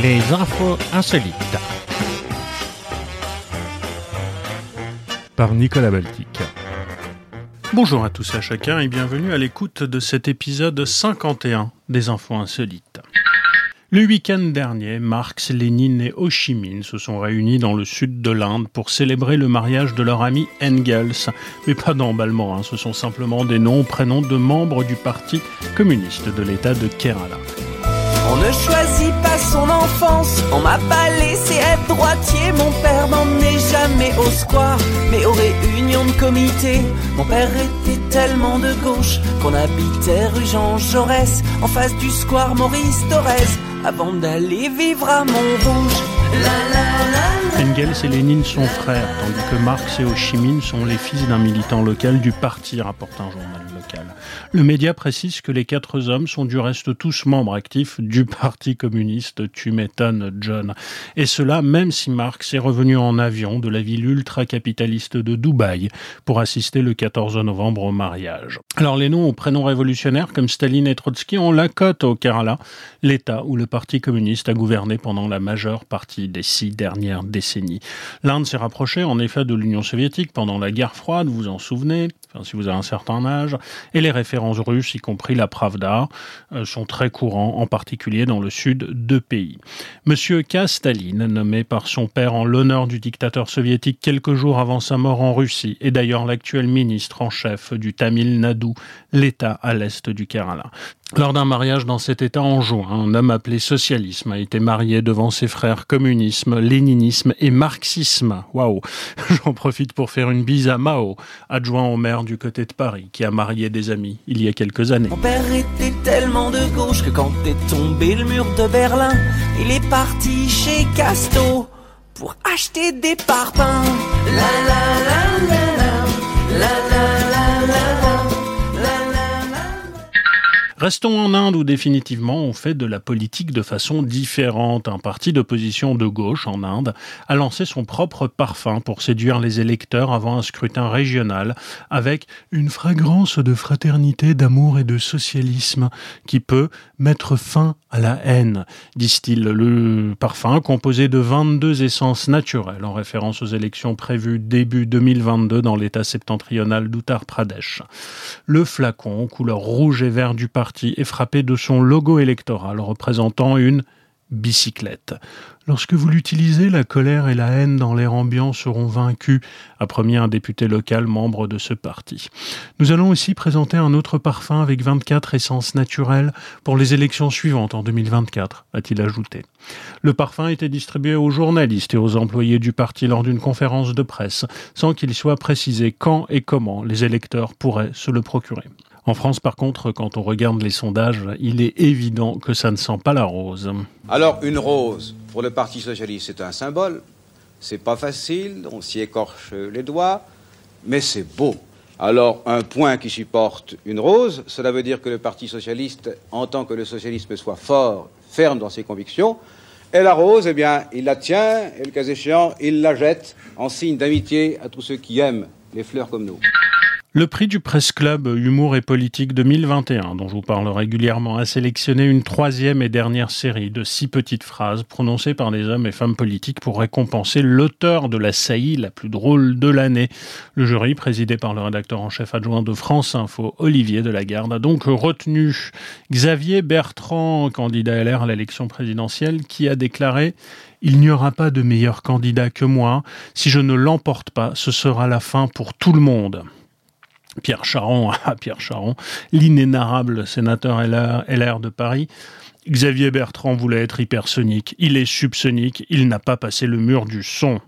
Les infos insolites. Par Nicolas Baltic. Bonjour à tous et à chacun et bienvenue à l'écoute de cet épisode 51 des infos insolites. Le week-end dernier, Marx, Lénine et Ho Chi Minh se sont réunis dans le sud de l'Inde pour célébrer le mariage de leur ami Engels. Mais pas d'emballement, hein, ce sont simplement des noms, prénoms de membres du Parti communiste de l'État de Kerala. On ne choisit pas son enfance. On m'a pas laissé être droitier. Mon père m'emmenait jamais au square, mais aux réunions de comité. Mon père était tellement de gauche qu'on habitait rue Jean Jaurès, en face du square Maurice Torres, avant d'aller vivre à Montrouge. Engels et Lénine sont frères, tandis que Marx et Ho Chi Minh sont les fils d'un militant local du parti, rapporte un journal local. Le média précise que les quatre hommes sont du reste tous membres actifs du Parti communiste, tu John. Et cela même si Marx est revenu en avion de la ville ultra-capitaliste de Dubaï pour assister le 14 novembre au mariage. Alors les noms aux prénoms révolutionnaires comme Staline et Trotsky ont la cote au Kerala, l'État où le Parti communiste a gouverné pendant la majeure partie des six dernières décennies. L'Inde s'est rapprochée en effet de l'Union soviétique pendant la guerre froide, vous vous en souvenez, si vous avez un certain âge, et les références russes, y compris la Pravda, euh, sont très courants, en particulier dans le sud de pays. Monsieur K. Staline, nommé par son père en l'honneur du dictateur soviétique quelques jours avant sa mort en Russie, est d'ailleurs l'actuel ministre en chef du Tamil Nadu, l'État à l'est du Kerala. Lors d'un mariage dans cet État en juin, un homme appelé socialisme a été marié devant ses frères communisme, léninisme et marxisme. Waouh J'en profite pour faire une bise à Mao, adjoint au maire du côté de Paris qui a marié des amis il y a quelques années. Mon père était tellement de gauche que quand est tombé le mur de Berlin, il est parti chez Casto pour acheter des parpaings. La la la la la. la. Restons en Inde où définitivement on fait de la politique de façon différente. Un parti d'opposition de gauche en Inde a lancé son propre parfum pour séduire les électeurs avant un scrutin régional avec une fragrance de fraternité, d'amour et de socialisme qui peut mettre fin à la haine, disent-ils. Le parfum composé de 22 essences naturelles en référence aux élections prévues début 2022 dans l'état septentrional d'Uttar Pradesh. Le flacon, couleur rouge et vert du parfum est frappé de son logo électoral représentant une bicyclette. Lorsque vous l'utilisez, la colère et la haine dans l'air ambiant seront vaincus, a promis un député local membre de ce parti. Nous allons aussi présenter un autre parfum avec 24 essences naturelles pour les élections suivantes en 2024, a-t-il ajouté. Le parfum était distribué aux journalistes et aux employés du parti lors d'une conférence de presse, sans qu'il soit précisé quand et comment les électeurs pourraient se le procurer. En France, par contre, quand on regarde les sondages, il est évident que ça ne sent pas la rose. Alors, une rose, pour le Parti Socialiste, c'est un symbole. C'est pas facile, on s'y écorche les doigts, mais c'est beau. Alors, un point qui supporte une rose, cela veut dire que le Parti Socialiste entend que le socialisme soit fort, ferme dans ses convictions. Et la rose, eh bien, il la tient, et le cas échéant, il la jette en signe d'amitié à tous ceux qui aiment les fleurs comme nous. Le prix du Presse Club Humour et Politique 2021, dont je vous parle régulièrement, a sélectionné une troisième et dernière série de six petites phrases prononcées par des hommes et femmes politiques pour récompenser l'auteur de la saillie la plus drôle de l'année. Le jury, présidé par le rédacteur en chef adjoint de France Info, Olivier Delagarde, a donc retenu Xavier Bertrand, candidat LR à l'élection présidentielle, qui a déclaré il n'y aura pas de meilleur candidat que moi. Si je ne l'emporte pas, ce sera la fin pour tout le monde. Pierre Charon, à Pierre Charon, l'inénarrable sénateur LR, de Paris. Xavier Bertrand voulait être hypersonique, il est subsonique, il n'a pas passé le mur du son.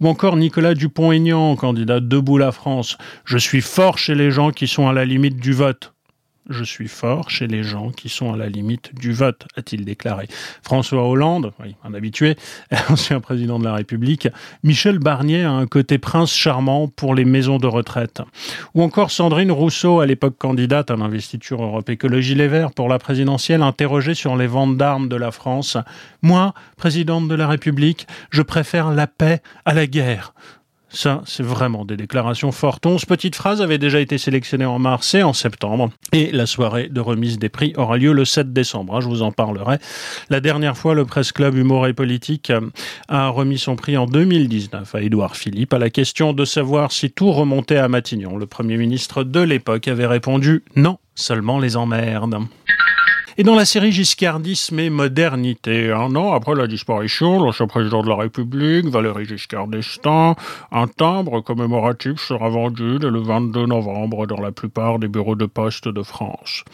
Ou encore Nicolas Dupont-Aignan, candidat Debout la France. Je suis fort chez les gens qui sont à la limite du vote je suis fort chez les gens qui sont à la limite du vote, a-t-il déclaré. François Hollande, un habitué, ancien président de la République, Michel Barnier a un côté prince charmant pour les maisons de retraite. Ou encore Sandrine Rousseau, à l'époque candidate à l'investiture Europe Écologie Les Verts pour la présidentielle, interrogée sur les ventes d'armes de la France. Moi, présidente de la République, je préfère la paix à la guerre Ça, c'est vraiment des déclarations fortes. Onze petites phrases avaient déjà été sélectionnées en mars et en septembre. Et la soirée de remise des prix aura lieu le 7 décembre. Hein, je vous en parlerai. La dernière fois, le Presse Club Humour et Politique a remis son prix en 2019 à Édouard Philippe à la question de savoir si tout remontait à Matignon. Le Premier ministre de l'époque avait répondu non, seulement les emmerdes. Et dans la série Giscardisme et modernité, un an après la disparition de l'ancien président de la République, Valéry Giscard d'Estaing, un timbre commémoratif sera vendu dès le 22 novembre dans la plupart des bureaux de poste de France.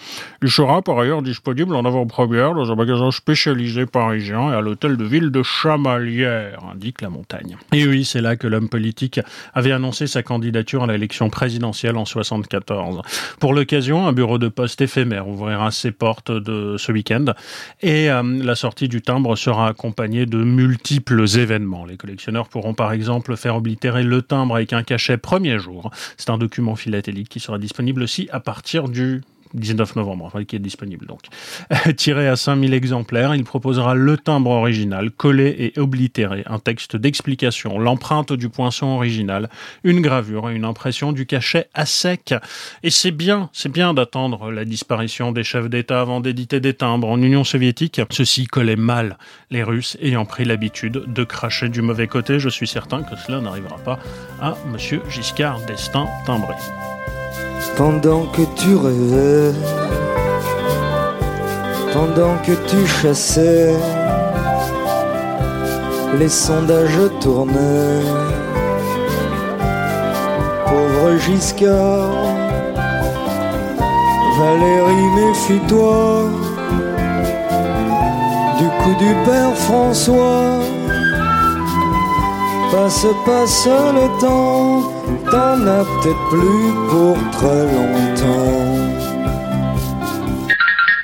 Il sera par ailleurs disponible en avant-première dans un magasin spécialisé parisien et à l'hôtel de ville de Chamalières, indique la montagne. Et oui, c'est là que l'homme politique avait annoncé sa candidature à l'élection présidentielle en 74. Pour l'occasion, un bureau de poste éphémère ouvrira ses portes de ce week-end. Et euh, la sortie du timbre sera accompagnée de multiples événements. Les collectionneurs pourront par exemple faire oblitérer le timbre avec un cachet premier jour. C'est un document philatélique qui sera disponible aussi à partir du 19 novembre, enfin, qui est disponible donc. Tiré à 5000 exemplaires, il proposera le timbre original, collé et oblitéré, un texte d'explication, l'empreinte du poinçon original, une gravure et une impression du cachet à sec. Et c'est bien, c'est bien d'attendre la disparition des chefs d'État avant d'éditer des timbres. En Union soviétique, ceci collait mal, les Russes ayant pris l'habitude de cracher du mauvais côté. Je suis certain que cela n'arrivera pas à Monsieur Giscard d'Estaing timbré pendant que tu rêvais, pendant que tu chassais, les sondages tournaient. Pauvre Giscard, Valérie, méfie-toi du coup du père François. Passe, passe le temps, t'en as peut-être plus pour très longtemps.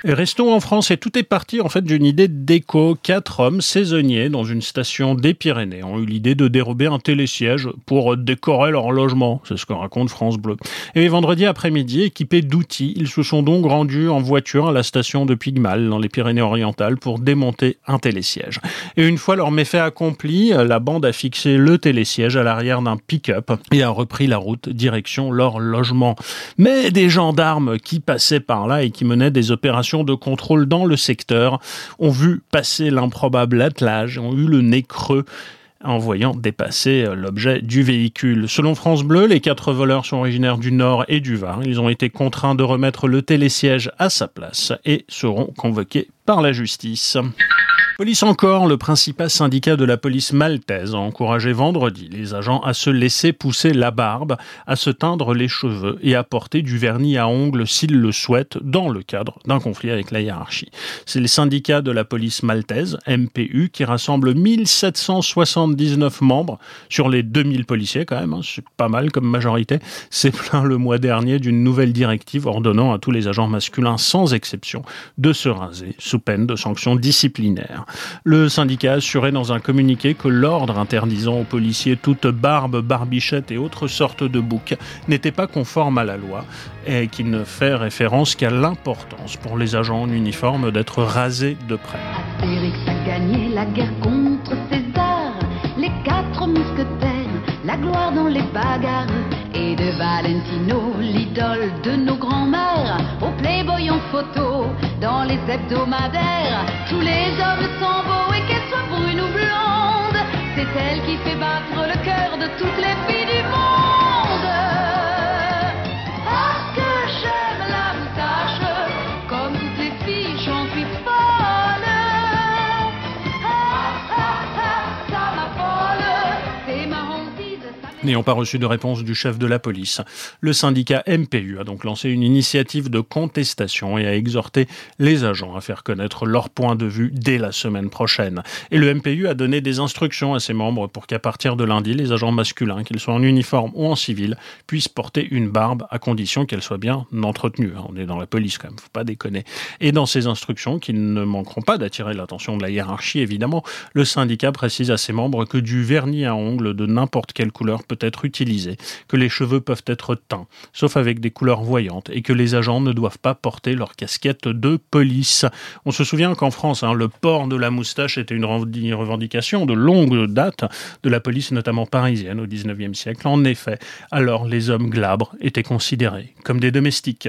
Restons en France et tout est parti en fait d'une idée d'écho. Quatre hommes saisonniers dans une station des Pyrénées ont eu l'idée de dérober un télésiège pour décorer leur logement. C'est ce que raconte France Bleu. Et vendredi après-midi, équipés d'outils, ils se sont donc rendus en voiture à la station de Pigmal dans les Pyrénées-Orientales pour démonter un télésiège. Et une fois leur méfait accompli, la bande a fixé le télésiège à l'arrière d'un pick-up et a repris la route direction leur logement. Mais des gendarmes qui passaient par là et qui menaient des opérations de contrôle dans le secteur ont vu passer l'improbable attelage, ont eu le nez creux en voyant dépasser euh, l'objet du véhicule. Selon France Bleu, les quatre voleurs sont originaires du Nord et du Var. Ils ont été contraints de remettre le télésiège à sa place et seront convoqués par la justice. Police encore, le principal syndicat de la police maltaise a encouragé vendredi les agents à se laisser pousser la barbe, à se teindre les cheveux et à porter du vernis à ongles s'ils le souhaitent dans le cadre d'un conflit avec la hiérarchie. C'est le syndicat de la police maltaise, MPU, qui rassemble 1779 membres sur les 2000 policiers quand même, hein, c'est pas mal comme majorité. C'est plein le mois dernier d'une nouvelle directive ordonnant à tous les agents masculins sans exception de se raser sous peine de sanctions disciplinaires. Le syndicat assurait dans un communiqué que l'ordre interdisant aux policiers toute barbe, barbichette et autres sortes de boucs n'était pas conforme à la loi et qu'il ne fait référence qu'à l'importance pour les agents en uniforme d'être rasés de près. Les quatre mousquetaires, la gloire dans les bagarres, de Valentino, l'idole de nos grands-mères, au Playboy en photo, dans les hebdomadaires, tous les hommes sont beaux et qu'elles soient brunes ou blondes, c'est elle qui fait battre le cœur de toutes les filles du monde. N'ayant pas reçu de réponse du chef de la police, le syndicat MPU a donc lancé une initiative de contestation et a exhorté les agents à faire connaître leur point de vue dès la semaine prochaine. Et le MPU a donné des instructions à ses membres pour qu'à partir de lundi, les agents masculins, qu'ils soient en uniforme ou en civil, puissent porter une barbe à condition qu'elle soit bien entretenue. On est dans la police quand même, faut pas déconner. Et dans ces instructions, qui ne manqueront pas d'attirer l'attention de la hiérarchie évidemment, le syndicat précise à ses membres que du vernis à ongles de n'importe quelle couleur peut être utilisée, que les cheveux peuvent être teints, sauf avec des couleurs voyantes, et que les agents ne doivent pas porter leur casquette de police. On se souvient qu'en France, hein, le port de la moustache était une revendication de longue date de la police, notamment parisienne, au XIXe siècle. En effet, alors les hommes glabres étaient considérés comme des domestiques.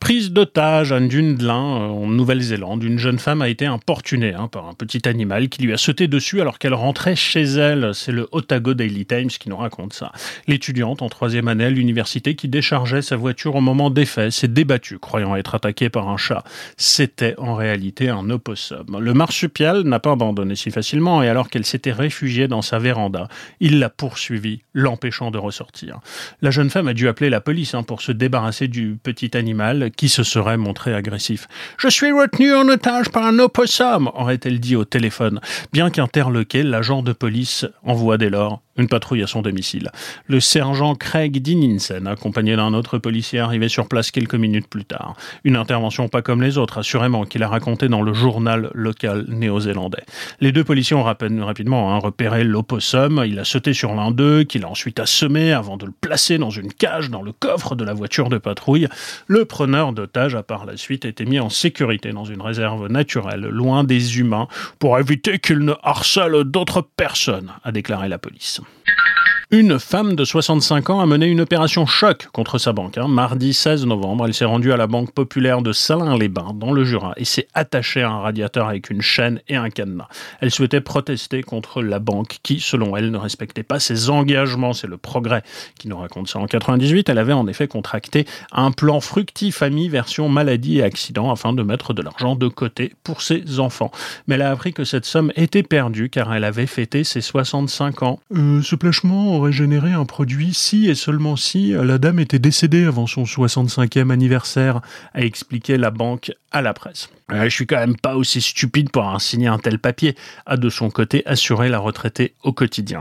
Prise d'otage à Dunedin, en Nouvelle-Zélande, une jeune femme a été importunée hein, par un petit animal qui lui a sauté dessus alors qu'elle rentrait chez elle. C'est le Otago Daily Times qui nous raconte ça. L'étudiante en troisième année à l'université qui déchargeait sa voiture au moment des faits s'est débattue, croyant être attaquée par un chat. C'était en réalité un opossum. Le marsupial n'a pas abandonné si facilement et alors qu'elle s'était réfugiée dans sa véranda, il l'a poursuivie, l'empêchant de ressortir. La jeune femme a dû appeler la police hein, pour se débarrasser du petit animal qui se serait montré agressif. Je suis retenu en otage par un opossum, aurait-elle dit au téléphone. Bien qu'interloqué, l'agent de police envoie dès lors une patrouille à son domicile. Le sergent Craig Dinninsen, accompagné d'un autre policier, arrivé sur place quelques minutes plus tard. Une intervention pas comme les autres, assurément, qu'il a raconté dans le journal local néo-zélandais. Les deux policiers ont rapidement hein, repéré l'opossum. Il a sauté sur l'un d'eux, qu'il a ensuite assommé avant de le placer dans une cage dans le coffre de la voiture de patrouille. Le preneur d'otage a par la suite été mis en sécurité dans une réserve naturelle, loin des humains, pour éviter qu'il ne harcèle d'autres personnes, a déclaré la police. Thank you. Une femme de 65 ans a mené une opération choc contre sa banque. Hein. Mardi 16 novembre, elle s'est rendue à la Banque populaire de Salins-les-Bains, dans le Jura, et s'est attachée à un radiateur avec une chaîne et un cadenas. Elle souhaitait protester contre la banque qui, selon elle, ne respectait pas ses engagements. C'est le progrès qui nous raconte ça. En 98, elle avait en effet contracté un plan fructifamie version maladie et accident afin de mettre de l'argent de côté pour ses enfants. Mais elle a appris que cette somme était perdue car elle avait fêté ses 65 ans. Euh, ce plachement aurait généré un produit si et seulement si la dame était décédée avant son 65e anniversaire, a expliqué la banque à la presse. Euh, je suis quand même pas aussi stupide pour signé un tel papier, a de son côté assuré la retraitée au quotidien.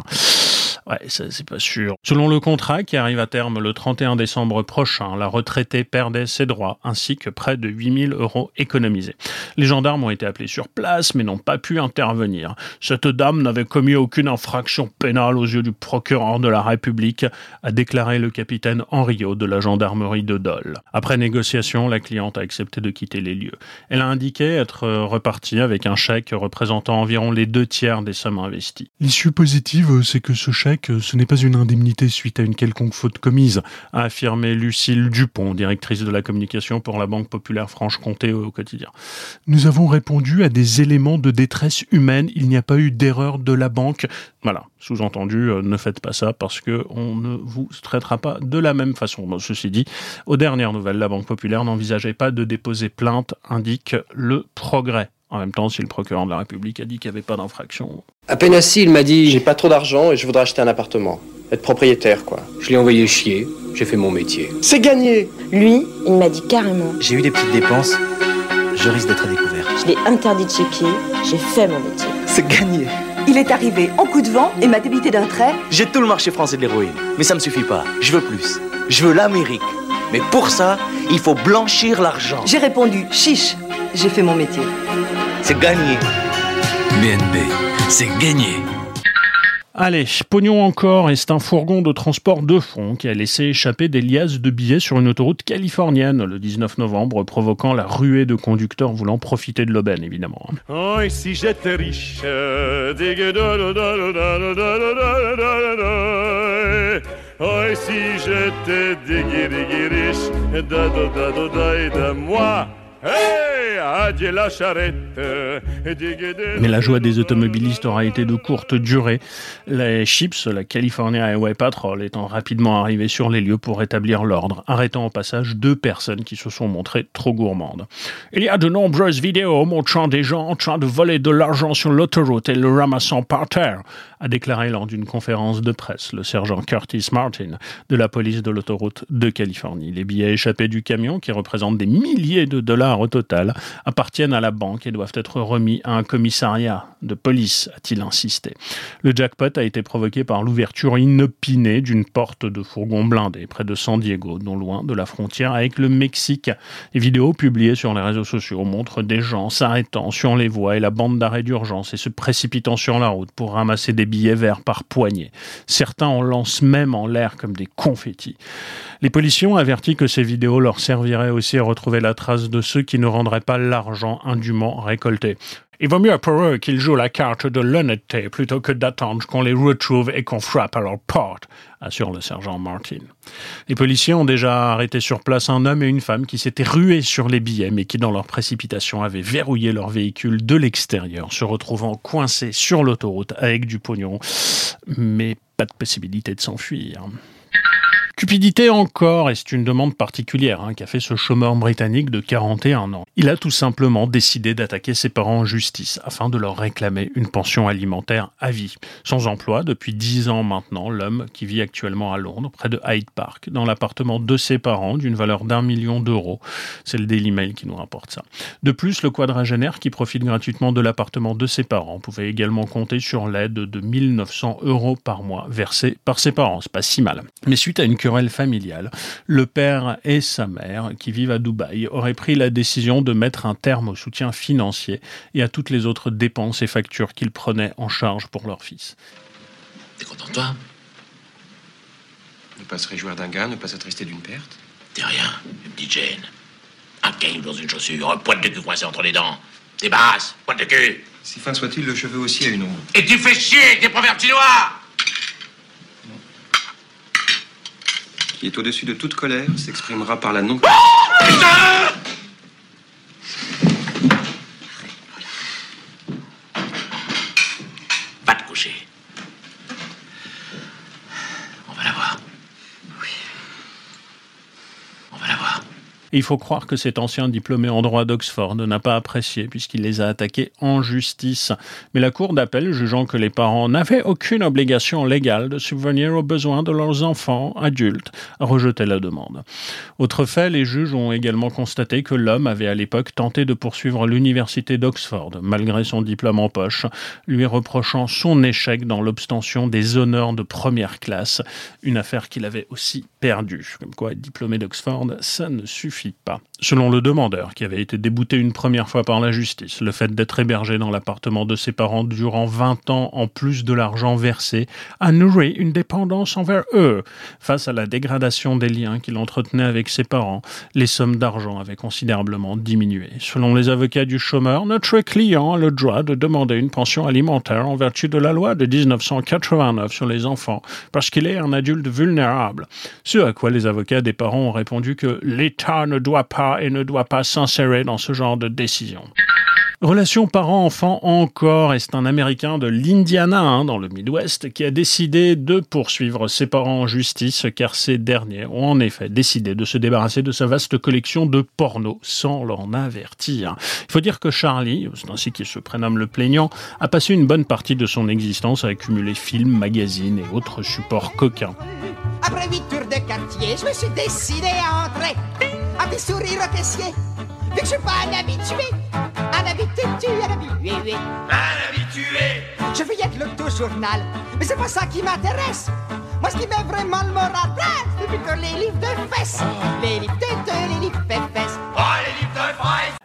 Ouais, c'est pas sûr. Selon le contrat qui arrive à terme le 31 décembre prochain, la retraitée perdait ses droits ainsi que près de 8000 euros économisés. Les gendarmes ont été appelés sur place mais n'ont pas pu intervenir. Cette dame n'avait commis aucune infraction pénale aux yeux du procureur de la République, a déclaré le capitaine Henriot de la gendarmerie de Dole. Après négociation, la cliente a accepté de quitter les lieux. Elle a indiqué être repartie avec un chèque représentant environ les deux tiers des sommes investies. L'issue positive, c'est que ce chèque que ce n'est pas une indemnité suite à une quelconque faute commise, a affirmé Lucille Dupont, directrice de la communication pour la Banque populaire Franche-Comté au quotidien. Nous avons répondu à des éléments de détresse humaine, il n'y a pas eu d'erreur de la banque. Voilà, sous-entendu, euh, ne faites pas ça parce que on ne vous traitera pas de la même façon. ceci dit, aux dernières nouvelles, la Banque populaire n'envisageait pas de déposer plainte, indique le progrès. En même temps, si le procureur de la République a dit qu'il n'y avait pas d'infraction. À peine assis, il m'a dit J'ai pas trop d'argent et je voudrais acheter un appartement. Être propriétaire, quoi. Je l'ai envoyé chier, j'ai fait mon métier. C'est gagné Lui, il m'a dit carrément J'ai eu des petites dépenses, je risque d'être découvert. Je l'ai interdit de chez j'ai fait mon métier. C'est gagné il est arrivé en coup de vent et m'a débité d'un trait. J'ai tout le marché français de l'héroïne, mais ça me suffit pas. Je veux plus. Je veux l'Amérique. Mais pour ça, il faut blanchir l'argent. J'ai répondu chiche. J'ai fait mon métier. C'est gagné. BNB, c'est gagné. Allez, pognon encore, et c'est un fourgon de transport de fond qui a laissé échapper des liasses de billets sur une autoroute californienne le 19 novembre, provoquant la ruée de conducteurs voulant profiter de l'aubaine, évidemment. Oh, si j'étais riche, Si j'étais riche, de moi. Mais la joie des automobilistes aura été de courte durée. Les Chips, la California Highway Patrol, étant rapidement arrivés sur les lieux pour rétablir l'ordre, arrêtant au passage deux personnes qui se sont montrées trop gourmandes. Il y a de nombreuses vidéos montrant des gens en train de voler de l'argent sur l'autoroute et le ramassant par terre, a déclaré lors d'une conférence de presse le sergent Curtis Martin de la police de l'autoroute de Californie. Les billets échappés du camion, qui représentent des milliers de dollars au total, appartiennent à la banque et doivent être remis à un commissariat de police, a-t-il insisté. Le jackpot a été provoqué par l'ouverture inopinée d'une porte de fourgon blindé près de San Diego, non loin de la frontière avec le Mexique. Les vidéos publiées sur les réseaux sociaux montrent des gens s'arrêtant sur les voies et la bande d'arrêt d'urgence et se précipitant sur la route pour ramasser des billets verts par poignée. Certains en lancent même en l'air comme des confettis. Les policiers ont averti que ces vidéos leur serviraient aussi à retrouver la trace de ceux qui ne rendraient pas l'argent indûment récolté. Il vaut mieux pour eux qu'ils jouent la carte de l'honnêteté plutôt que d'attendre qu'on les retrouve et qu'on frappe à leur porte, assure le sergent Martin. Les policiers ont déjà arrêté sur place un homme et une femme qui s'étaient rués sur les billets mais qui, dans leur précipitation, avaient verrouillé leur véhicule de l'extérieur, se retrouvant coincés sur l'autoroute avec du pognon, mais pas de possibilité de s'enfuir. Cupidité encore, et c'est une demande particulière hein, qu'a fait ce chômeur britannique de 41 ans. Il a tout simplement décidé d'attaquer ses parents en justice afin de leur réclamer une pension alimentaire à vie. Sans emploi depuis 10 ans maintenant, l'homme qui vit actuellement à Londres, près de Hyde Park, dans l'appartement de ses parents d'une valeur d'un million d'euros. C'est le Daily Mail qui nous rapporte ça. De plus, le quadragénaire qui profite gratuitement de l'appartement de ses parents pouvait également compter sur l'aide de 1900 euros par mois versée par ses parents. C'est pas si mal. Mais suite à une familiale, le père et sa mère, qui vivent à Dubaï, auraient pris la décision de mettre un terme au soutien financier et à toutes les autres dépenses et factures qu'ils prenaient en charge pour leur fils. T'es content de toi? Ne pas se réjouir d'un gain, ne pas s'attrister d'une perte? T'es rien, une petite gêne. Un caillou dans une chaussure, un poil de cul coincé entre les dents. Débarrasse, poil de cul Si fin soit-il, le cheveu aussi a une ombre. Et tu fais chier avec des proverbes chinois au-dessus de toute colère, s'exprimera par la non... Va Il faut croire que cet ancien diplômé en droit d'Oxford n'a pas apprécié puisqu'il les a attaqués en justice. Mais la Cour d'appel, jugeant que les parents n'avaient aucune obligation légale de subvenir aux besoins de leurs enfants adultes, a rejeté la demande. Autre fait, les juges ont également constaté que l'homme avait à l'époque tenté de poursuivre l'université d'Oxford, malgré son diplôme en poche, lui reprochant son échec dans l'obtention des honneurs de première classe, une affaire qu'il avait aussi perdue. Comme quoi, être diplômé d'Oxford, ça ne suffit pas. Selon le demandeur, qui avait été débouté une première fois par la justice, le fait d'être hébergé dans l'appartement de ses parents durant 20 ans, en plus de l'argent versé, a nourri une dépendance envers eux. Face à la dégradation des liens qu'il entretenait avec ses parents, les sommes d'argent avaient considérablement diminué. Selon les avocats du chômeur, notre client a le droit de demander une pension alimentaire en vertu de la loi de 1989 sur les enfants, parce qu'il est un adulte vulnérable. Ce à quoi les avocats des parents ont répondu que l'État ne doit pas et ne doit pas s'insérer dans ce genre de décision. Relation parent-enfant encore, et c'est un Américain de l'Indiana, hein, dans le Midwest, qui a décidé de poursuivre ses parents en justice, car ces derniers ont en effet décidé de se débarrasser de sa vaste collection de porno sans l'en avertir. Il faut dire que Charlie, c'est ainsi qu'il se prénomme le plaignant, a passé une bonne partie de son existence à accumuler films, magazines et autres supports coquins. Après huit tours de quartier, je me suis décidé à entrer. Caissier. Vu que je suis pas un habitué. Un habitué, un habitué. Un habitué. Je feuillette l'auto-journal. Mais c'est pas ça qui m'intéresse. Moi, ce qui met vraiment le moral, c'est plutôt les livres de fesses. Les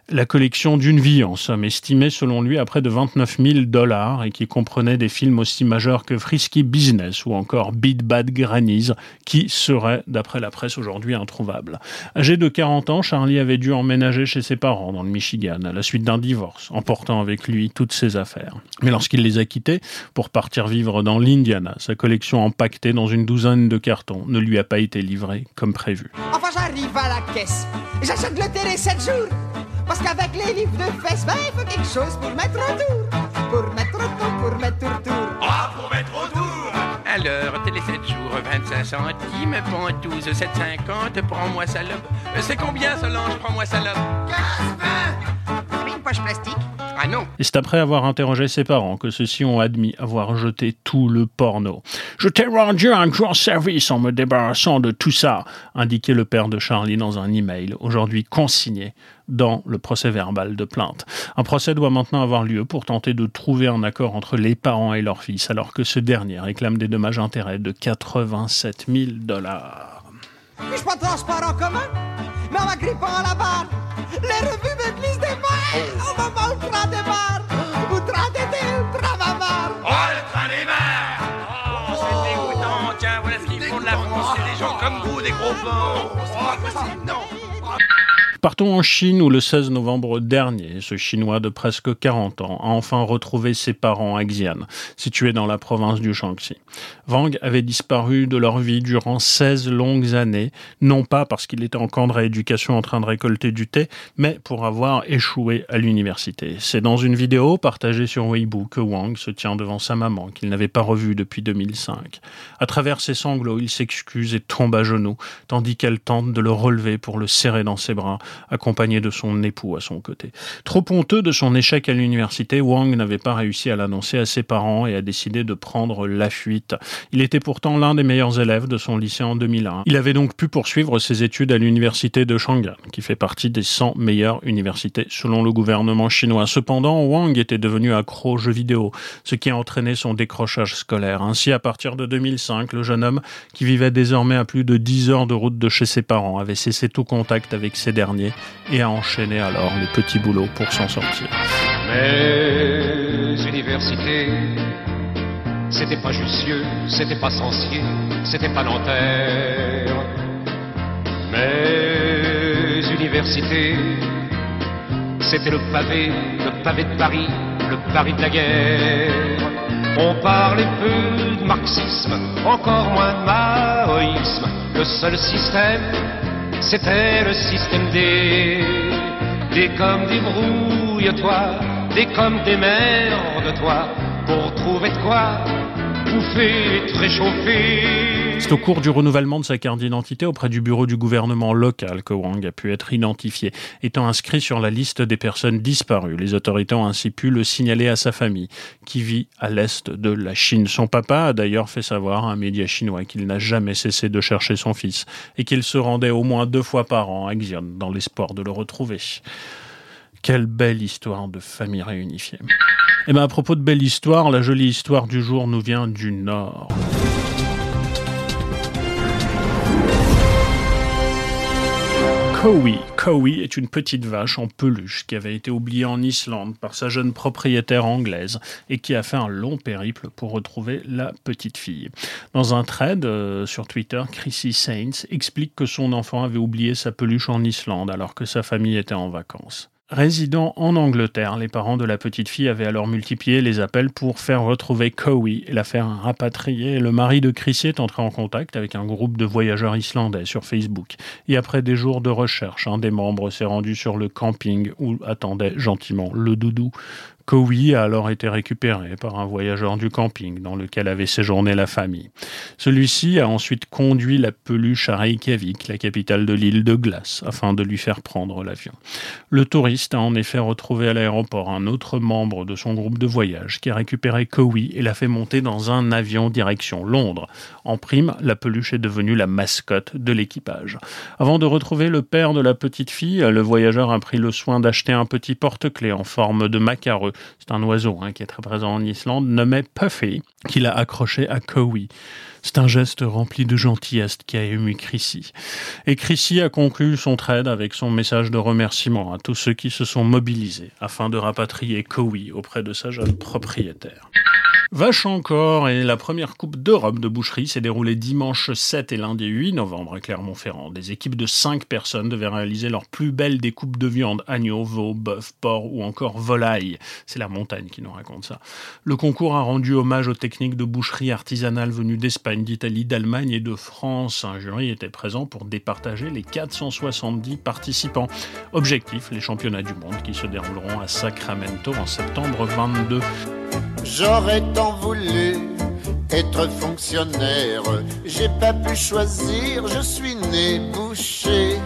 la collection d'une vie, en somme, estimée selon lui à près de 29 000 dollars et qui comprenait des films aussi majeurs que Frisky Business ou encore Beat Bad Grannies, qui seraient, d'après la presse aujourd'hui, introuvables. Âgé de 40 ans, Charlie avait dû emménager chez ses parents dans le Michigan à la suite d'un divorce, emportant avec lui toutes ses affaires. Mais lorsqu'il les a quittés pour partir vivre dans l'Indiana, sa collection empaquetée dans une douzaine de cartons ne lui a pas été livrée comme prévu. Enfin, j'arrive à la caisse. J'achète le télé 7 jours. Parce qu'avec les livres de fesses, ben, il faut quelque chose pour mettre autour. Pour mettre autour, pour mettre autour. Ah, pour mettre autour alors, télé 7 jours, 25 centimes, pontouse 7,50, prends-moi salope. C'est combien, Solange, prends-moi salope 15, 20 une poche plastique ah non. Et c'est après avoir interrogé ses parents que ceux-ci ont admis avoir jeté tout le porno. Je t'ai rendu un grand service en me débarrassant de tout ça, indiquait le père de Charlie dans un email, aujourd'hui consigné dans le procès verbal de plainte. Un procès doit maintenant avoir lieu pour tenter de trouver un accord entre les parents et leur fils, alors que ce dernier réclame des dommages-intérêts de 87 000 dollars. Je pas de transport en commun, mais en m'agrippant à la barre, les revues me glissent des mains au moment où le train démarre. Où le train d'été, le train va. Oh, le train démarre Oh, c'est dégoûtant. Tiens, voilà ce qu'ils font de la France. C'est des gens comme vous, des gros porcs. Oh, c'est pas possible, non Partons en Chine où le 16 novembre dernier, ce Chinois de presque 40 ans a enfin retrouvé ses parents à Xi'an, situé dans la province du Shaanxi. Wang avait disparu de leur vie durant 16 longues années, non pas parce qu'il était en camp de rééducation en train de récolter du thé, mais pour avoir échoué à l'université. C'est dans une vidéo partagée sur Weibo que Wang se tient devant sa maman, qu'il n'avait pas revue depuis 2005. À travers ses sanglots, il s'excuse et tombe à genoux, tandis qu'elle tente de le relever pour le serrer dans ses bras accompagné de son époux à son côté. Trop honteux de son échec à l'université, Wang n'avait pas réussi à l'annoncer à ses parents et a décidé de prendre la fuite. Il était pourtant l'un des meilleurs élèves de son lycée en 2001. Il avait donc pu poursuivre ses études à l'université de Shanghai, qui fait partie des 100 meilleures universités selon le gouvernement chinois. Cependant, Wang était devenu accro aux jeux vidéo, ce qui a entraîné son décrochage scolaire. Ainsi, à partir de 2005, le jeune homme, qui vivait désormais à plus de 10 heures de route de chez ses parents, avait cessé tout contact avec ces derniers et a enchaîné alors les petits boulots pour s'en sortir. Mes universités, c'était pas Jussieu, c'était pas Sancier, c'était pas Nanterre. Mes universités, c'était le pavé, le pavé de Paris, le Paris de la guerre. On parlait peu de marxisme, encore moins de maoïsme. Le seul système c'était le système des, des comme débrouille-toi, des comme des de toi, pour trouver de quoi C'est au cours du renouvellement de sa carte d'identité auprès du bureau du gouvernement local que Wang a pu être identifié, étant inscrit sur la liste des personnes disparues. Les autorités ont ainsi pu le signaler à sa famille, qui vit à l'est de la Chine. Son papa a d'ailleurs fait savoir à un média chinois qu'il n'a jamais cessé de chercher son fils et qu'il se rendait au moins deux fois par an à Xi'an dans l'espoir de le retrouver. Quelle belle histoire de famille réunifiée. Et eh bien à propos de belle histoire, la jolie histoire du jour nous vient du Nord. Cowie. Cowie est une petite vache en peluche qui avait été oubliée en Islande par sa jeune propriétaire anglaise et qui a fait un long périple pour retrouver la petite fille. Dans un thread euh, sur Twitter, Chrissy Saints explique que son enfant avait oublié sa peluche en Islande alors que sa famille était en vacances. Résidant en Angleterre, les parents de la petite fille avaient alors multiplié les appels pour faire retrouver Cowie et la faire rapatrier. Le mari de Chrissy est entré en contact avec un groupe de voyageurs islandais sur Facebook. Et après des jours de recherche, un des membres s'est rendu sur le camping où attendait gentiment le doudou. Cowie a alors été récupéré par un voyageur du camping dans lequel avait séjourné la famille. Celui-ci a ensuite conduit la peluche à Reykjavik, la capitale de l'île de glace, afin de lui faire prendre l'avion. Le touriste a en effet retrouvé à l'aéroport un autre membre de son groupe de voyage qui a récupéré Cowie et l'a fait monter dans un avion direction Londres. En prime, la peluche est devenue la mascotte de l'équipage. Avant de retrouver le père de la petite fille, le voyageur a pris le soin d'acheter un petit porte-clés en forme de macareux c'est un oiseau hein, qui est très présent en Islande, nommé Puffy, qu'il a accroché à Cowie. C'est un geste rempli de gentillesse qui a ému Chrissy. Et Chrissy a conclu son trade avec son message de remerciement tous ceux qui se sont mobilisés afin de rapatrier Cowie auprès de sa jeune propriétaire. Vache encore, et la première Coupe d'Europe de boucherie s'est déroulée dimanche 7 et lundi 8 novembre à Clermont-Ferrand. Des équipes de 5 personnes devaient réaliser leur plus belle découpe de viande, agneau, veau, bœuf, porc ou encore volaille. C'est la montagne qui nous raconte ça. Le concours a rendu hommage aux techniques de boucherie artisanale venues d'Espagne, d'Italie, d'Allemagne et de France. Un jury était présent pour départager les 470 participants. Objectif, les championnats du monde qui se dérouleront à Sacramento en septembre 22. J'aurais tant voulu être fonctionnaire. J'ai pas pu choisir, je suis né boucher.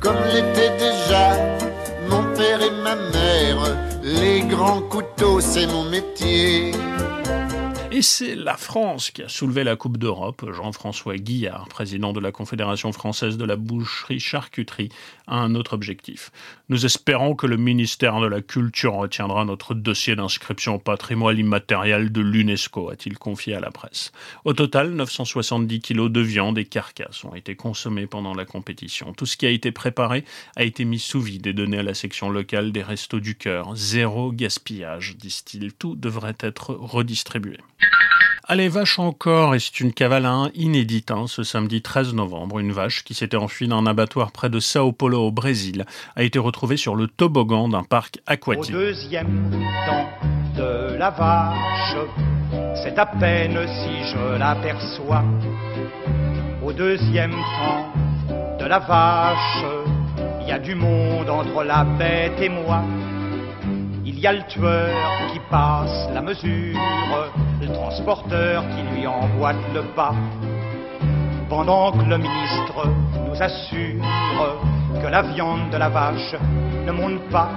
Comme l'était déjà mon père et ma mère. Les grands couteaux, c'est mon métier. Et c'est la France qui a soulevé la Coupe d'Europe. Jean-François Guillard, président de la Confédération française de la boucherie-charcuterie, a un autre objectif. Nous espérons que le ministère de la Culture retiendra notre dossier d'inscription au patrimoine immatériel de l'UNESCO, a-t-il confié à la presse. Au total, 970 kilos de viande et carcasses ont été consommés pendant la compétition. Tout ce qui a été préparé a été mis sous vide et donné à la section locale des Restos du Cœur. Zéro gaspillage, disent-ils. Tout devrait être redistribué. Allez, vache encore, et c'est une cavale inédite hein, ce samedi 13 novembre. Une vache qui s'était enfuie d'un abattoir près de Sao Paulo au Brésil a été retrouvée sur le toboggan d'un parc aquatique. Au deuxième temps de la vache, c'est à peine si je l'aperçois. Au deuxième temps de la vache, il y a du monde entre la bête et moi. Il y a le tueur qui passe la mesure, le transporteur qui lui emboîte le pas. Pendant que le ministre nous assure que la viande de la vache ne monte pas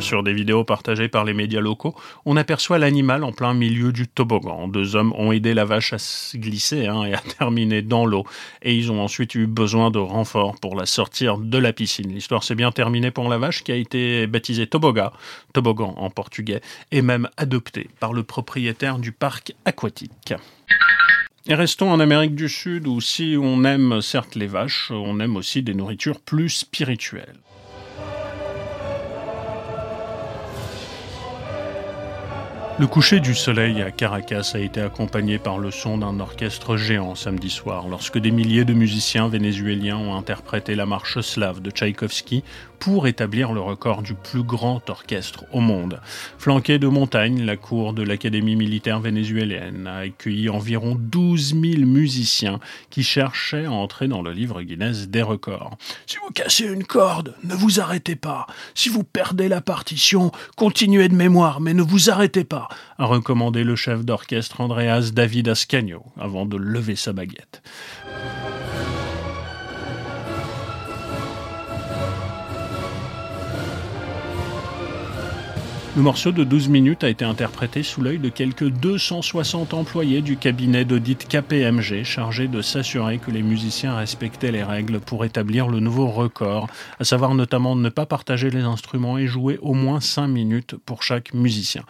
sur des vidéos partagées par les médias locaux, on aperçoit l'animal en plein milieu du toboggan. Deux hommes ont aidé la vache à se glisser hein, et à terminer dans l'eau. Et ils ont ensuite eu besoin de renforts pour la sortir de la piscine. L'histoire s'est bien terminée pour la vache qui a été baptisée Toboga, toboggan en portugais, et même adoptée par le propriétaire du parc aquatique. Et restons en Amérique du Sud où si on aime certes les vaches, on aime aussi des nourritures plus spirituelles. Le coucher du soleil à Caracas a été accompagné par le son d'un orchestre géant samedi soir, lorsque des milliers de musiciens vénézuéliens ont interprété la marche slave de Tchaïkovski pour établir le record du plus grand orchestre au monde. Flanqué de montagnes, la cour de l'Académie militaire vénézuélienne a accueilli environ 12 000 musiciens qui cherchaient à entrer dans le livre Guinness des records. Si vous cassez une corde, ne vous arrêtez pas. Si vous perdez la partition, continuez de mémoire, mais ne vous arrêtez pas, a recommandé le chef d'orchestre Andreas David Ascagno avant de lever sa baguette. Le morceau de 12 minutes a été interprété sous l'œil de quelques 260 employés du cabinet d'audit KPMG chargé de s'assurer que les musiciens respectaient les règles pour établir le nouveau record, à savoir notamment ne pas partager les instruments et jouer au moins 5 minutes pour chaque musicien.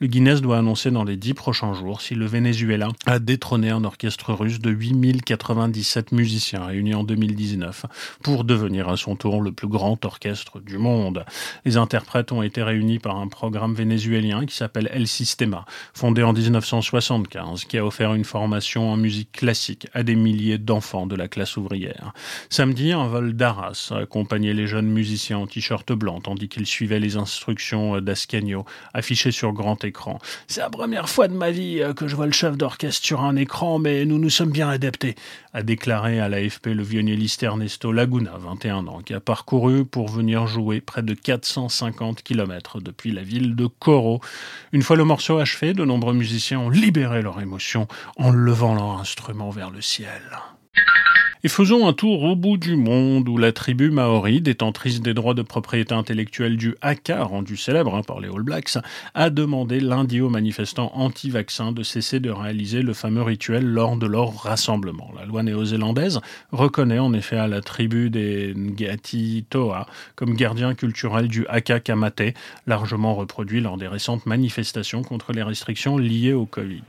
Le Guinness doit annoncer dans les 10 prochains jours si le Venezuela a détrôné un orchestre russe de 8097 musiciens réunis en 2019 pour devenir à son tour le plus grand orchestre du monde. Les interprètes ont été réunis par un programme vénézuélien qui s'appelle El Sistema, fondé en 1975, qui a offert une formation en musique classique à des milliers d'enfants de la classe ouvrière. Samedi, un vol d'Arras a accompagné les jeunes musiciens en t-shirt blanc tandis qu'ils suivaient les instructions d'Ascanio affichées sur grand écran. C'est la première fois de ma vie euh, que je vois le chef d'orchestre sur un écran, mais nous nous sommes bien adaptés, a déclaré à l'AFP le violoncelliste Ernesto Laguna, 21 ans, qui a parcouru pour venir jouer près de 450 km depuis la ville de Coro. Une fois le morceau achevé, de nombreux musiciens ont libéré leur émotion en levant leur instrument vers le ciel. Et faisons un tour au bout du monde où la tribu maori, détentrice des droits de propriété intellectuelle du Haka, rendu célèbre hein, par les All Blacks, a demandé lundi aux manifestants anti-vaccins de cesser de réaliser le fameux rituel lors de leur rassemblement. La loi néo-zélandaise reconnaît en effet à la tribu des Ngati Toa comme gardien culturel du Haka Kamate, largement reproduit lors des récentes manifestations contre les restrictions liées au Covid.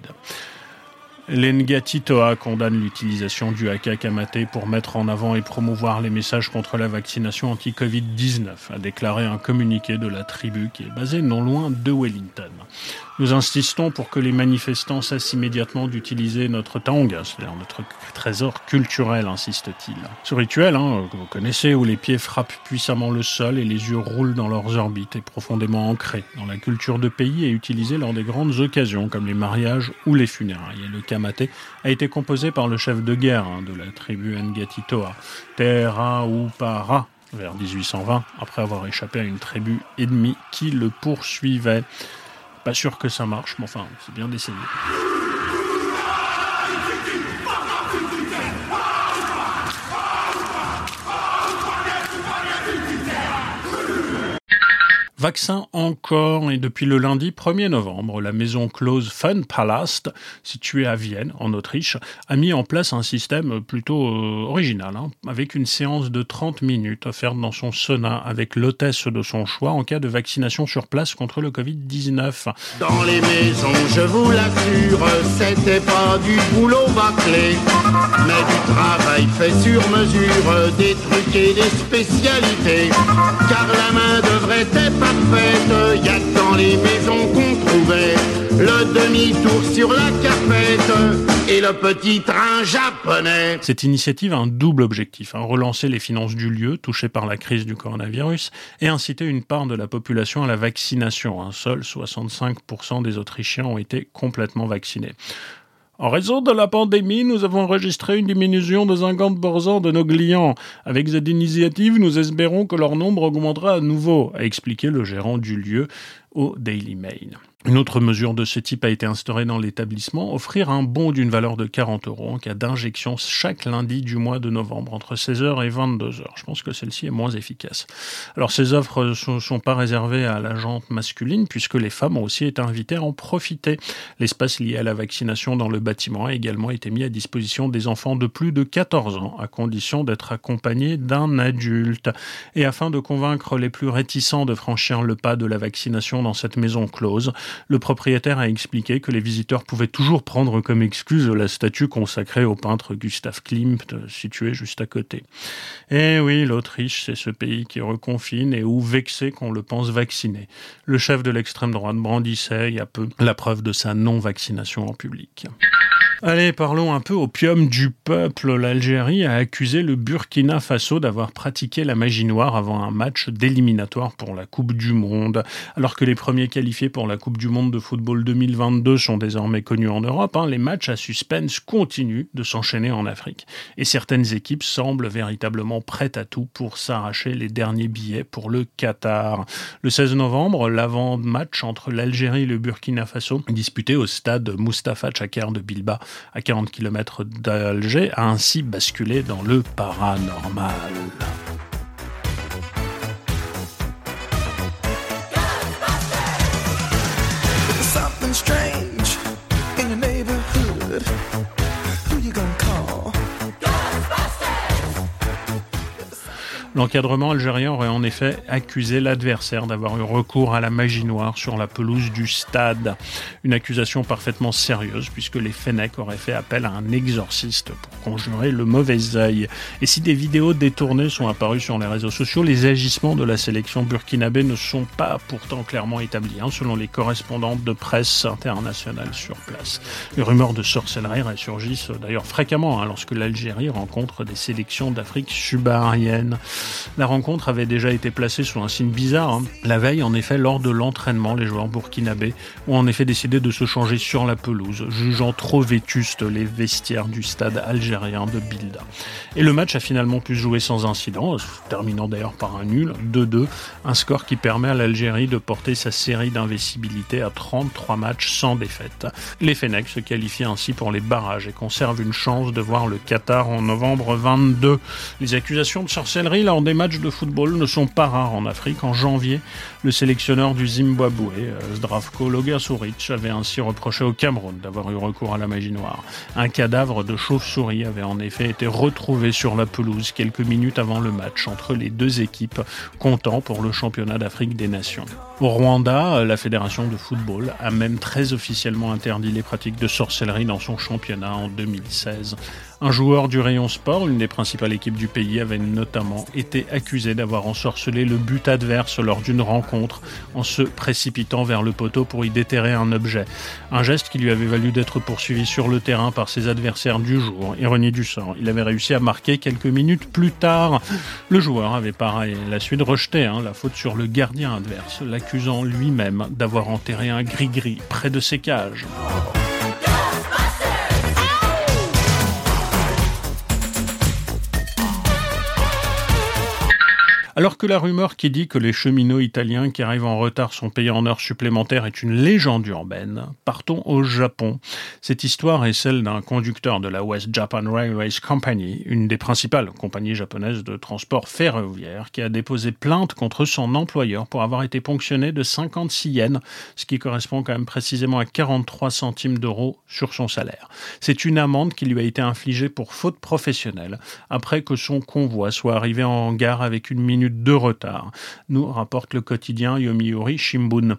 L'Engati Toa condamne l'utilisation du haka kamate pour mettre en avant et promouvoir les messages contre la vaccination anti-Covid-19, a déclaré un communiqué de la tribu qui est basée non loin de Wellington. Nous insistons pour que les manifestants cessent immédiatement d'utiliser notre tanga, c'est-à-dire notre trésor culturel, insiste-t-il. Ce rituel, hein, que vous connaissez, où les pieds frappent puissamment le sol et les yeux roulent dans leurs orbites, est profondément ancré dans la culture de pays et utilisé lors des grandes occasions comme les mariages ou les funérailles. Et le kamate a été composé par le chef de guerre hein, de la tribu Ngatitoa, Tera Upara, vers 1820, après avoir échappé à une tribu ennemie qui le poursuivait. Pas sûr que ça marche, mais enfin, c'est bien d'essayer. Vaccin encore, et depuis le lundi 1er novembre, la maison close Fun Palace, située à Vienne, en Autriche, a mis en place un système plutôt euh, original, hein, avec une séance de 30 minutes offerte dans son sauna avec l'hôtesse de son choix en cas de vaccination sur place contre le Covid-19. Dans les maisons, je vous l'assure, c'était pas du boulot bâclé, mais du travail fait sur mesure, des trucs et des spécialités, car la main devrait être y a les maisons qu'on trouvait le demi-tour sur la et le petit train japonais. Cette initiative a un double objectif, hein, relancer les finances du lieu touché par la crise du coronavirus et inciter une part de la population à la vaccination. Un seul 65% des Autrichiens ont été complètement vaccinés. En raison de la pandémie, nous avons enregistré une diminution de 50% de nos clients. Avec cette initiative, nous espérons que leur nombre augmentera à nouveau, a expliqué le gérant du lieu au Daily Mail. Une autre mesure de ce type a été instaurée dans l'établissement, offrir un bon d'une valeur de 40 euros en cas d'injection chaque lundi du mois de novembre entre 16h et 22h. Je pense que celle-ci est moins efficace. Alors ces offres ne sont, pas réservées à la jante masculine puisque les femmes ont aussi été invitées à en profiter. L'espace lié à la vaccination dans le bâtiment a également été mis à disposition des enfants de plus de 14 ans à condition d'être accompagnés d'un adulte. Et afin de convaincre les plus réticents de franchir le pas de la vaccination dans cette maison close, le propriétaire a expliqué que les visiteurs pouvaient toujours prendre comme excuse la statue consacrée au peintre Gustav Klimt, situé juste à côté. Eh oui, l'Autriche, c'est ce pays qui reconfine et où vexé qu'on le pense vacciné. Le chef de l'extrême droite brandissait il y a peu la preuve de sa non-vaccination en public. Allez, parlons un peu opium du peuple. L'Algérie a accusé le Burkina Faso d'avoir pratiqué la magie noire avant un match d'éliminatoire pour la Coupe du Monde. Alors que les premiers qualifiés pour la Coupe du Monde de football 2022 sont désormais connus en Europe, hein, les matchs à suspense continuent de s'enchaîner en Afrique. Et certaines équipes semblent véritablement prêtes à tout pour s'arracher les derniers billets pour le Qatar. Le 16 novembre, l'avant-match entre l'Algérie et le Burkina Faso, disputé au stade Mustapha Chakar de Bilba, à 40 km d'Alger, a ainsi basculé dans le paranormal. L'encadrement algérien aurait en effet accusé l'adversaire d'avoir eu recours à la magie noire sur la pelouse du stade. Une accusation parfaitement sérieuse puisque les Fennecs auraient fait appel à un exorciste pour conjurer le mauvais œil. Et si des vidéos détournées sont apparues sur les réseaux sociaux, les agissements de la sélection burkinabé ne sont pas pourtant clairement établis, hein, selon les correspondantes de presse internationale sur place. Les rumeurs de sorcellerie ressurgissent d'ailleurs fréquemment hein, lorsque l'Algérie rencontre des sélections d'Afrique subsaharienne. La rencontre avait déjà été placée sous un signe bizarre. Hein. La veille, en effet, lors de l'entraînement, les joueurs burkinabés ont en effet décidé de se changer sur la pelouse, jugeant trop vétustes les vestiaires du stade algérien de Bilda. Et le match a finalement pu se jouer sans incident, terminant d'ailleurs par un nul, 2-2, un score qui permet à l'Algérie de porter sa série d'investibilité à 33 matchs sans défaite. Les Fennecs se qualifient ainsi pour les barrages et conservent une chance de voir le Qatar en novembre 22. Les accusations de sorcellerie des matchs de football ne sont pas rares en Afrique. En janvier, le sélectionneur du Zimbabwe, euh, Zdravko Logasuric, avait ainsi reproché au Cameroun d'avoir eu recours à la magie noire. Un cadavre de chauve-souris avait en effet été retrouvé sur la pelouse quelques minutes avant le match entre les deux équipes, comptant pour le championnat d'Afrique des Nations. Au Rwanda, la fédération de football a même très officiellement interdit les pratiques de sorcellerie dans son championnat en 2016. Un joueur du rayon sport, une des principales équipes du pays, avait notamment été accusé d'avoir ensorcelé le but adverse lors d'une rencontre en se précipitant vers le poteau pour y déterrer un objet. Un geste qui lui avait valu d'être poursuivi sur le terrain par ses adversaires du jour. Ironie du sort, il avait réussi à marquer quelques minutes plus tard. Le joueur avait pareil la suite rejeté hein, la faute sur le gardien adverse, l'accusant lui-même d'avoir enterré un gris-gris près de ses cages. Alors que la rumeur qui dit que les cheminots italiens qui arrivent en retard sont payés en heures supplémentaires est une légende urbaine, partons au Japon. Cette histoire est celle d'un conducteur de la West Japan Railways Company, une des principales compagnies japonaises de transport ferroviaire, qui a déposé plainte contre son employeur pour avoir été ponctionné de 56 yens, ce qui correspond quand même précisément à 43 centimes d'euros sur son salaire. C'est une amende qui lui a été infligée pour faute professionnelle, après que son convoi soit arrivé en gare avec une minute de retard, nous rapporte le quotidien Yomiuri Shimbun.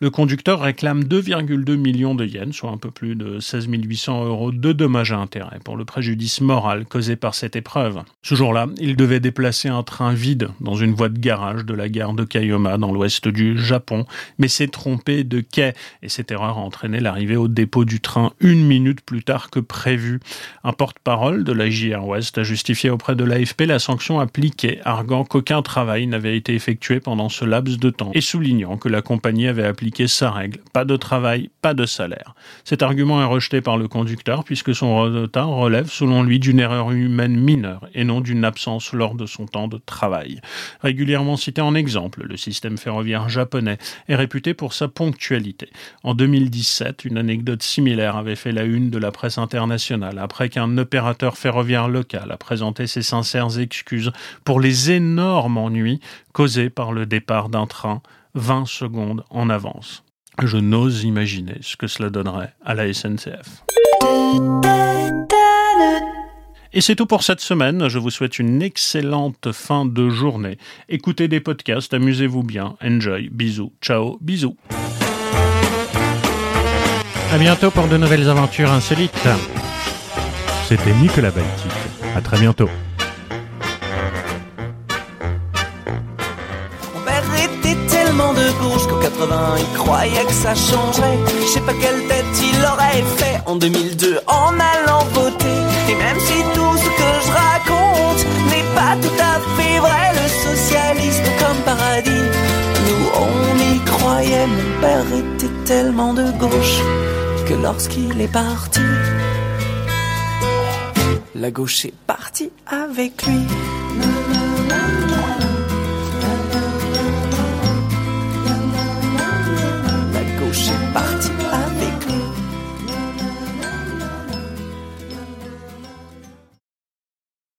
Le conducteur réclame 2,2 millions de yens, soit un peu plus de 16 800 euros de dommages à intérêt pour le préjudice moral causé par cette épreuve. Ce jour-là, il devait déplacer un train vide dans une voie de garage de la gare de Kayoma dans l'ouest du Japon, mais s'est trompé de quai et cette erreur a entraîné l'arrivée au dépôt du train une minute plus tard que prévu. Un porte-parole de la JR West a justifié auprès de l'AFP la sanction appliquée, arguant qu'aucun travail n'avait été effectué pendant ce laps de temps et soulignant que la compagnie avait appliqué sa règle pas de travail, pas de salaire. Cet argument est rejeté par le conducteur puisque son retard relève selon lui d'une erreur humaine mineure et non d'une absence lors de son temps de travail. Régulièrement cité en exemple, le système ferroviaire japonais est réputé pour sa ponctualité. En 2017, une anecdote similaire avait fait la une de la presse internationale après qu'un opérateur ferroviaire local a présenté ses sincères excuses pour les énormes ennuis causés par le départ d'un train 20 secondes en avance. Je n'ose imaginer ce que cela donnerait à la SNCF. Et c'est tout pour cette semaine. Je vous souhaite une excellente fin de journée. Écoutez des podcasts, amusez-vous bien. Enjoy. Bisous. Ciao. Bisous. À bientôt pour de nouvelles aventures insolites. C'était Nicolas Baltique. À très bientôt. Qu'en 80 il croyait que ça changerait. Je sais pas quelle tête il aurait fait en 2002 en allant voter. Et même si tout ce que je raconte n'est pas tout à fait vrai, le socialisme comme paradis, nous on y croyait. Mon père était tellement de gauche que lorsqu'il est parti, la gauche est partie avec lui.